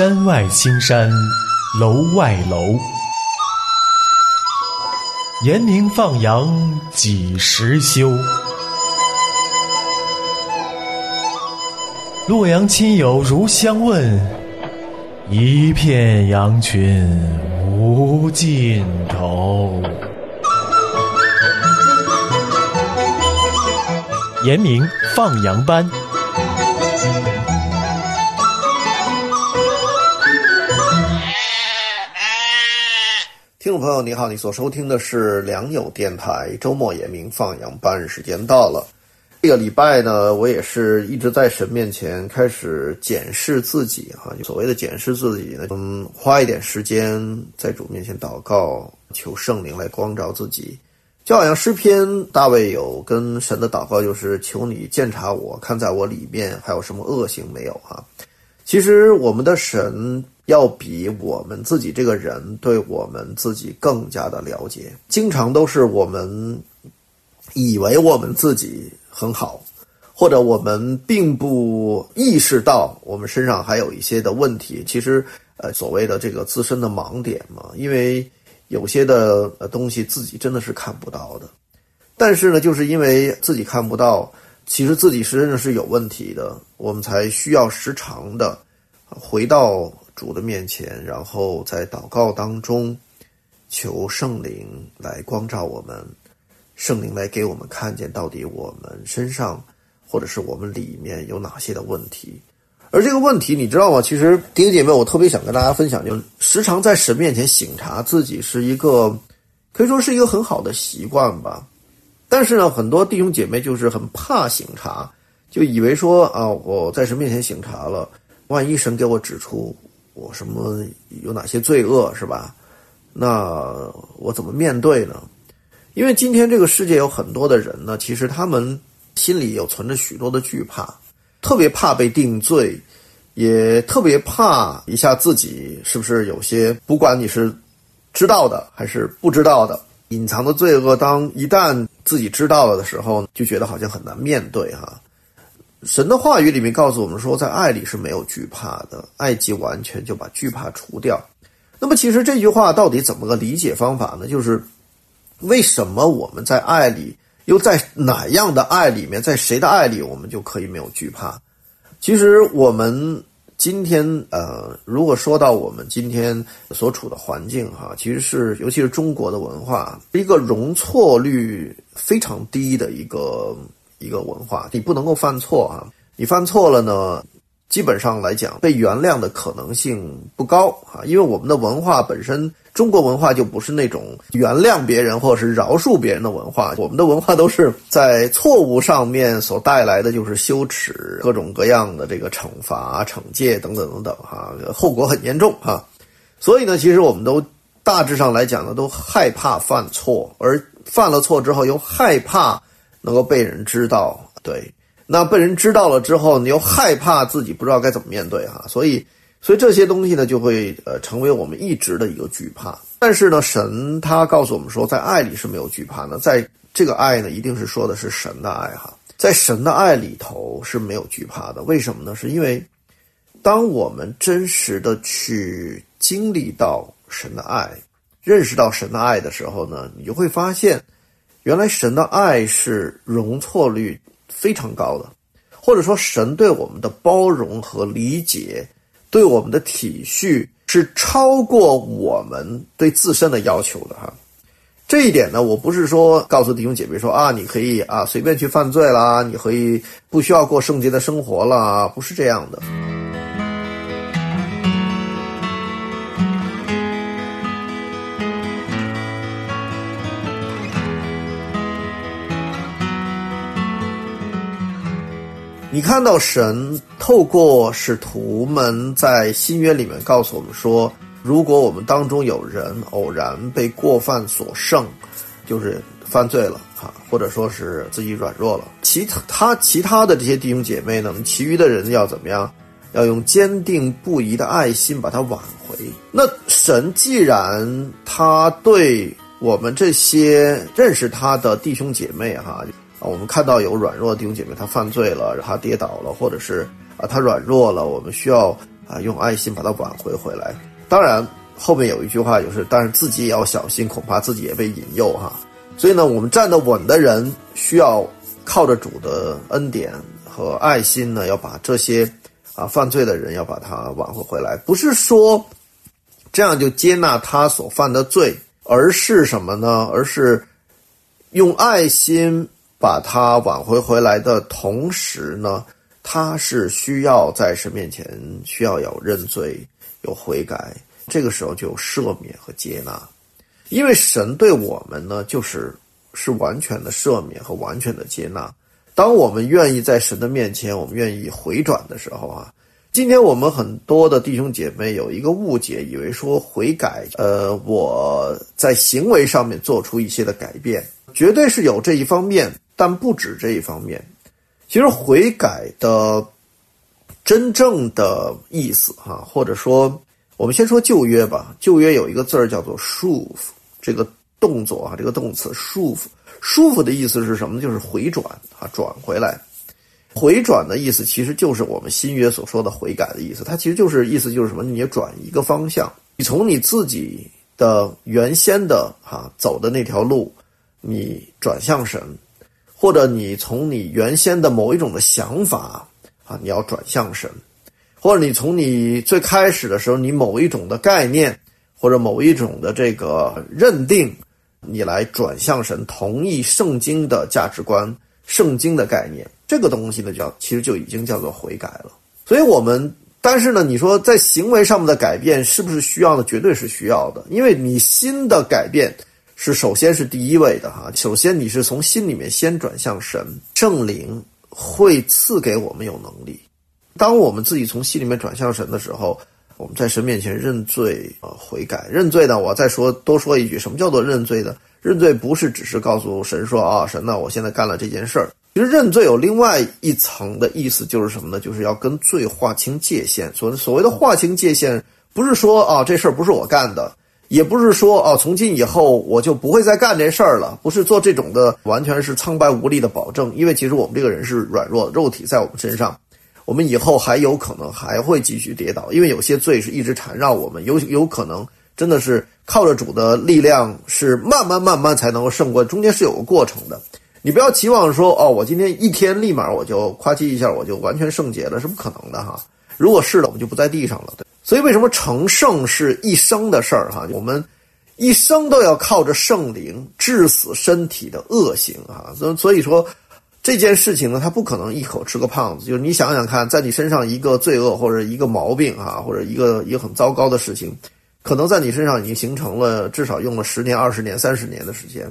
山外青山楼外楼，严明放羊几时休？洛阳亲友如相问，一片羊群无尽头。严明放羊班。朋友，你好，你所收听的是良友电台周末也明放羊班，时间到了。这个礼拜呢，我也是一直在神面前开始检视自己哈。所谓的检视自己呢，嗯，花一点时间在主面前祷告，求圣灵来光照自己。就好像诗篇大卫有跟神的祷告，就是求你鉴察我，看在我里面还有什么恶行没有哈。其实我们的神。要比我们自己这个人对我们自己更加的了解，经常都是我们以为我们自己很好，或者我们并不意识到我们身上还有一些的问题。其实，呃，所谓的这个自身的盲点嘛，因为有些的东西自己真的是看不到的。但是呢，就是因为自己看不到，其实自己实际上是有问题的，我们才需要时常的回到。主的面前，然后在祷告当中求圣灵来光照我们，圣灵来给我们看见到底我们身上或者是我们里面有哪些的问题。而这个问题，你知道吗？其实弟兄姐妹，我特别想跟大家分享，就时常在神面前省察自己，是一个可以说是一个很好的习惯吧。但是呢，很多弟兄姐妹就是很怕省察，就以为说啊，我在神面前省察了，万一神给我指出。我什么有哪些罪恶是吧？那我怎么面对呢？因为今天这个世界有很多的人呢，其实他们心里有存着许多的惧怕，特别怕被定罪，也特别怕一下自己是不是有些不管你是知道的还是不知道的隐藏的罪恶，当一旦自己知道了的时候，就觉得好像很难面对哈。神的话语里面告诉我们说，在爱里是没有惧怕的，爱即完全就把惧怕除掉。那么，其实这句话到底怎么个理解方法呢？就是为什么我们在爱里，又在哪样的爱里面，在谁的爱里，我们就可以没有惧怕？其实我们今天，呃，如果说到我们今天所处的环境，哈，其实是尤其是中国的文化，一个容错率非常低的一个。一个文化，你不能够犯错啊！你犯错了呢，基本上来讲，被原谅的可能性不高啊，因为我们的文化本身，中国文化就不是那种原谅别人或者是饶恕别人的文化。我们的文化都是在错误上面所带来的就是羞耻，各种各样的这个惩罚、惩戒等等等等哈，后果很严重哈。所以呢，其实我们都大致上来讲呢，都害怕犯错，而犯了错之后又害怕。能够被人知道，对，那被人知道了之后，你又害怕自己不知道该怎么面对哈，所以，所以这些东西呢，就会呃成为我们一直的一个惧怕。但是呢，神他告诉我们说，在爱里是没有惧怕的，在这个爱呢，一定是说的是神的爱哈，在神的爱里头是没有惧怕的。为什么呢？是因为当我们真实的去经历到神的爱，认识到神的爱的时候呢，你就会发现。原来神的爱是容错率非常高的，或者说神对我们的包容和理解，对我们的体恤是超过我们对自身的要求的哈。这一点呢，我不是说告诉弟兄姐妹说啊，你可以啊随便去犯罪啦，你可以不需要过圣洁的生活啦，不是这样的。你看到神透过使徒们在新约里面告诉我们说，如果我们当中有人偶然被过犯所胜，就是犯罪了哈，或者说是自己软弱了，其他其他的这些弟兄姐妹呢，其余的人要怎么样？要用坚定不移的爱心把它挽回。那神既然他对我们这些认识他的弟兄姐妹哈。我们看到有软弱的弟兄姐妹，他犯罪了，他跌倒了，或者是啊，他软弱了，我们需要啊，用爱心把他挽回回来。当然，后面有一句话就是，但是自己也要小心，恐怕自己也被引诱哈。所以呢，我们站得稳的人，需要靠着主的恩典和爱心呢，要把这些啊犯罪的人要把他挽回回来。不是说这样就接纳他所犯的罪，而是什么呢？而是用爱心把他挽回回来的同时呢，他是需要在神面前需要有认罪。有悔改，这个时候就有赦免和接纳，因为神对我们呢，就是是完全的赦免和完全的接纳。当我们愿意在神的面前，我们愿意回转的时候啊，今天我们很多的弟兄姐妹有一个误解，以为说悔改，呃，我在行为上面做出一些的改变，绝对是有这一方面，但不止这一方面。其实悔改的。真正的意思哈，或者说，我们先说旧约吧。旧约有一个字儿叫做“束缚”，这个动作啊，这个动词“束缚”。束缚的意思是什么？就是回转啊，转回来。回转的意思其实就是我们新约所说的悔改的意思。它其实就是意思就是什么？你转一个方向，你从你自己的原先的哈走的那条路，你转向神，或者你从你原先的某一种的想法。啊，你要转向神，或者你从你最开始的时候，你某一种的概念或者某一种的这个认定，你来转向神，同意圣经的价值观、圣经的概念，这个东西呢，叫其实就已经叫做悔改了。所以，我们但是呢，你说在行为上面的改变是不是需要的？绝对是需要的，因为你心的改变是首先是第一位的哈。首先，你是从心里面先转向神，圣灵。会赐给我们有能力。当我们自己从心里面转向神的时候，我们在神面前认罪呃悔改。认罪呢，我再说多说一句，什么叫做认罪呢？认罪不是只是告诉神说啊，神呢，我现在干了这件事儿。其实认罪有另外一层的意思，就是什么呢？就是要跟罪划清界限。所所谓的划清界限，不是说啊这事儿不是我干的。也不是说哦，从今以后我就不会再干这事儿了，不是做这种的，完全是苍白无力的保证。因为其实我们这个人是软弱，肉体在我们身上，我们以后还有可能还会继续跌倒，因为有些罪是一直缠绕我们，有有可能真的是靠着主的力量，是慢慢慢慢才能够胜过，中间是有个过程的。你不要期望说哦，我今天一天立马我就夸叽一下我就完全圣洁了，是不可能的哈。如果是的，我们就不在地上了，对。所以，为什么成圣是一生的事儿？哈，我们一生都要靠着圣灵治死身体的恶行啊！所以所以说，这件事情呢，它不可能一口吃个胖子。就是你想想看，在你身上一个罪恶或者一个毛病啊，或者一个一个很糟糕的事情，可能在你身上已经形成了，至少用了十年、二十年、三十年的时间。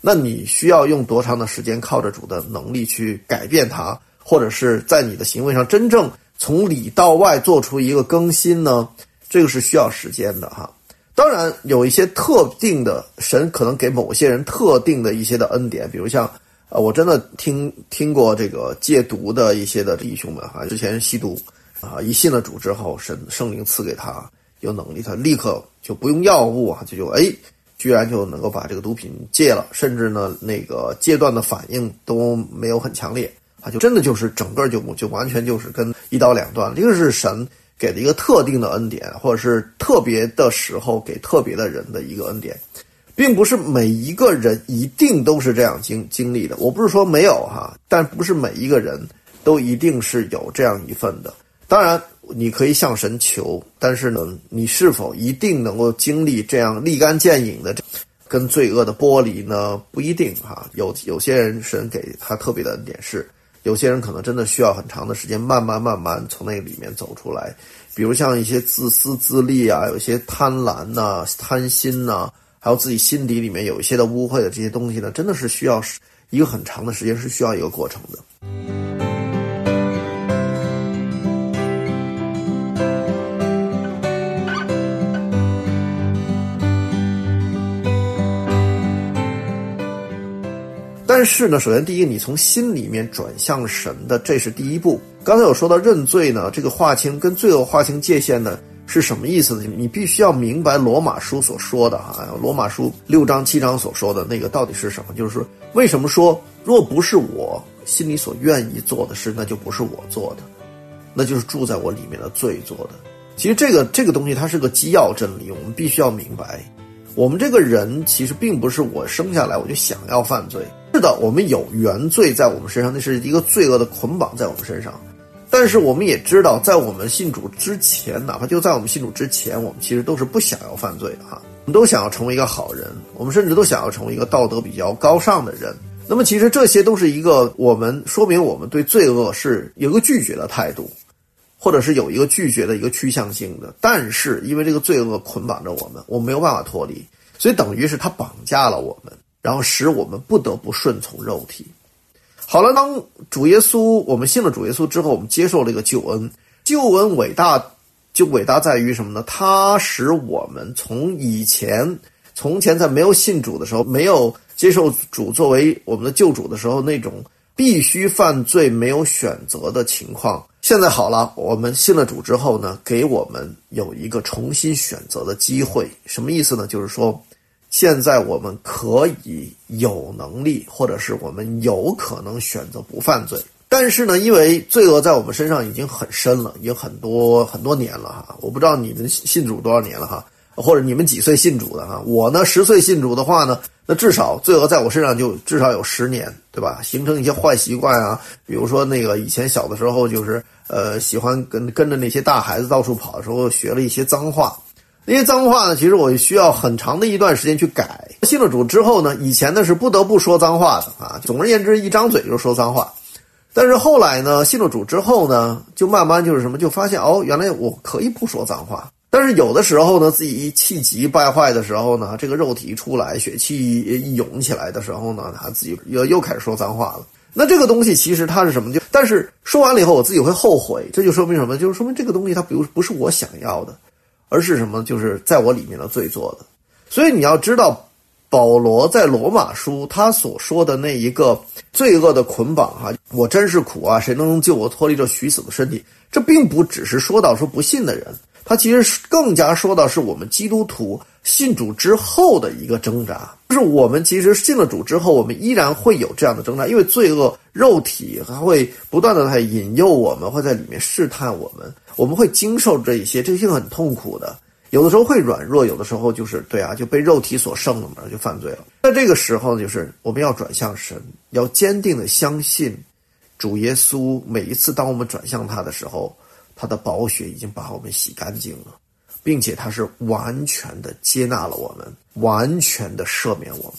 那你需要用多长的时间，靠着主的能力去改变它，或者是在你的行为上真正？从里到外做出一个更新呢，这个是需要时间的哈。当然有一些特定的神可能给某些人特定的一些的恩典，比如像呃，我真的听听过这个戒毒的一些的弟兄们哈，之前吸毒啊，一信了主之后，神圣灵赐给他有能力，他立刻就不用药物啊，就就哎，居然就能够把这个毒品戒了，甚至呢那个戒断的反应都没有很强烈。啊，就真的就是整个就就完全就是跟一刀两断。一个是神给的一个特定的恩典，或者是特别的时候给特别的人的一个恩典，并不是每一个人一定都是这样经经历的。我不是说没有哈，但不是每一个人都一定是有这样一份的。当然，你可以向神求，但是呢，你是否一定能够经历这样立竿见影的跟罪恶的剥离呢？不一定哈。有有些人神给他特别的恩典是。有些人可能真的需要很长的时间，慢慢慢慢从那个里面走出来。比如像一些自私自利啊，有一些贪婪呐、贪心呐，还有自己心底里面有一些的污秽的这些东西呢，真的是需要一个很长的时间，是需要一个过程的。但是呢，首先第一，你从心里面转向神的，这是第一步。刚才有说到认罪呢，这个划清跟罪恶划清界限呢是什么意思呢？你必须要明白罗马书所说的哈，罗马书六章七章所说的那个到底是什么？就是说，为什么说若不是我心里所愿意做的事，那就不是我做的，那就是住在我里面的罪做的。其实这个这个东西它是个基要真理，我们必须要明白，我们这个人其实并不是我生下来我就想要犯罪。是的，我们有原罪在我们身上，那是一个罪恶的捆绑在我们身上。但是我们也知道，在我们信主之前，哪怕就在我们信主之前，我们其实都是不想要犯罪的哈。我们都想要成为一个好人，我们甚至都想要成为一个道德比较高尚的人。那么，其实这些都是一个我们说明我们对罪恶是有一个拒绝的态度。或者是有一个拒绝的一个趋向性的，但是因为这个罪恶捆绑着我们，我没有办法脱离，所以等于是他绑架了我们，然后使我们不得不顺从肉体。好了，当主耶稣我们信了主耶稣之后，我们接受了一个救恩。救恩伟大，就伟大在于什么呢？它使我们从以前从前在没有信主的时候，没有接受主作为我们的救主的时候，那种必须犯罪、没有选择的情况。现在好了，我们信了主之后呢，给我们有一个重新选择的机会。什么意思呢？就是说，现在我们可以有能力，或者是我们有可能选择不犯罪。但是呢，因为罪恶在我们身上已经很深了，已经很多很多年了哈。我不知道你们信主多少年了哈。或者你们几岁信主的哈？我呢，十岁信主的话呢，那至少罪恶在我身上就至少有十年，对吧？形成一些坏习惯啊，比如说那个以前小的时候就是呃喜欢跟跟着那些大孩子到处跑的时候，学了一些脏话。那些脏话呢，其实我需要很长的一段时间去改。信了主之后呢，以前呢是不得不说脏话的啊。总而言之，一张嘴就说脏话。但是后来呢，信了主之后呢，就慢慢就是什么，就发现哦，原来我可以不说脏话。但是有的时候呢，自己气急败坏的时候呢，这个肉体一出来，血气一涌起来的时候呢，他自己又又开始说脏话了。那这个东西其实它是什么？就但是说完了以后，我自己会后悔。这就说明什么？就是说明这个东西它不不是我想要的，而是什么？就是在我里面的罪做的。所以你要知道，保罗在罗马书他所说的那一个罪恶的捆绑哈，我真是苦啊！谁能救我脱离这虚死的身体？这并不只是说到说不信的人。他其实更加说到是我们基督徒信主之后的一个挣扎，就是我们其实信了主之后，我们依然会有这样的挣扎，因为罪恶肉体还会不断的在引诱我们，会在里面试探我们，我们会经受这一些，这些很痛苦的，有的时候会软弱，有的时候就是对啊，就被肉体所胜了嘛，就犯罪了。在这个时候，就是我们要转向神，要坚定的相信主耶稣。每一次当我们转向他的时候。他的宝血已经把我们洗干净了，并且他是完全的接纳了我们，完全的赦免我们。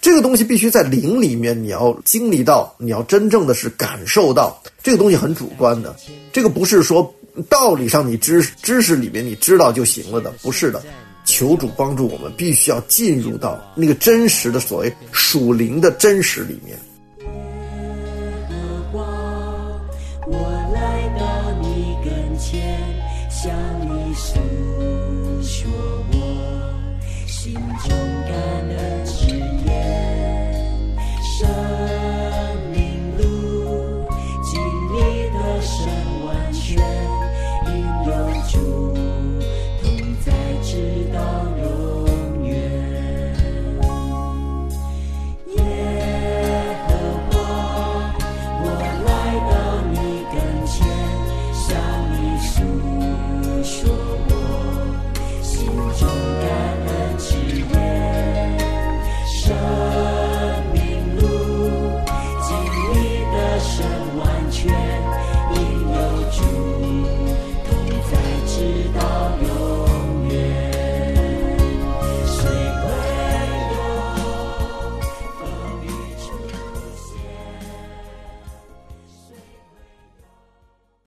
这个东西必须在灵里面，你要经历到，你要真正的是感受到。这个东西很主观的，这个不是说道理上你知知识里面你知道就行了的，不是的。求主帮助我们，必须要进入到那个真实的所谓属灵的真实里面。心中。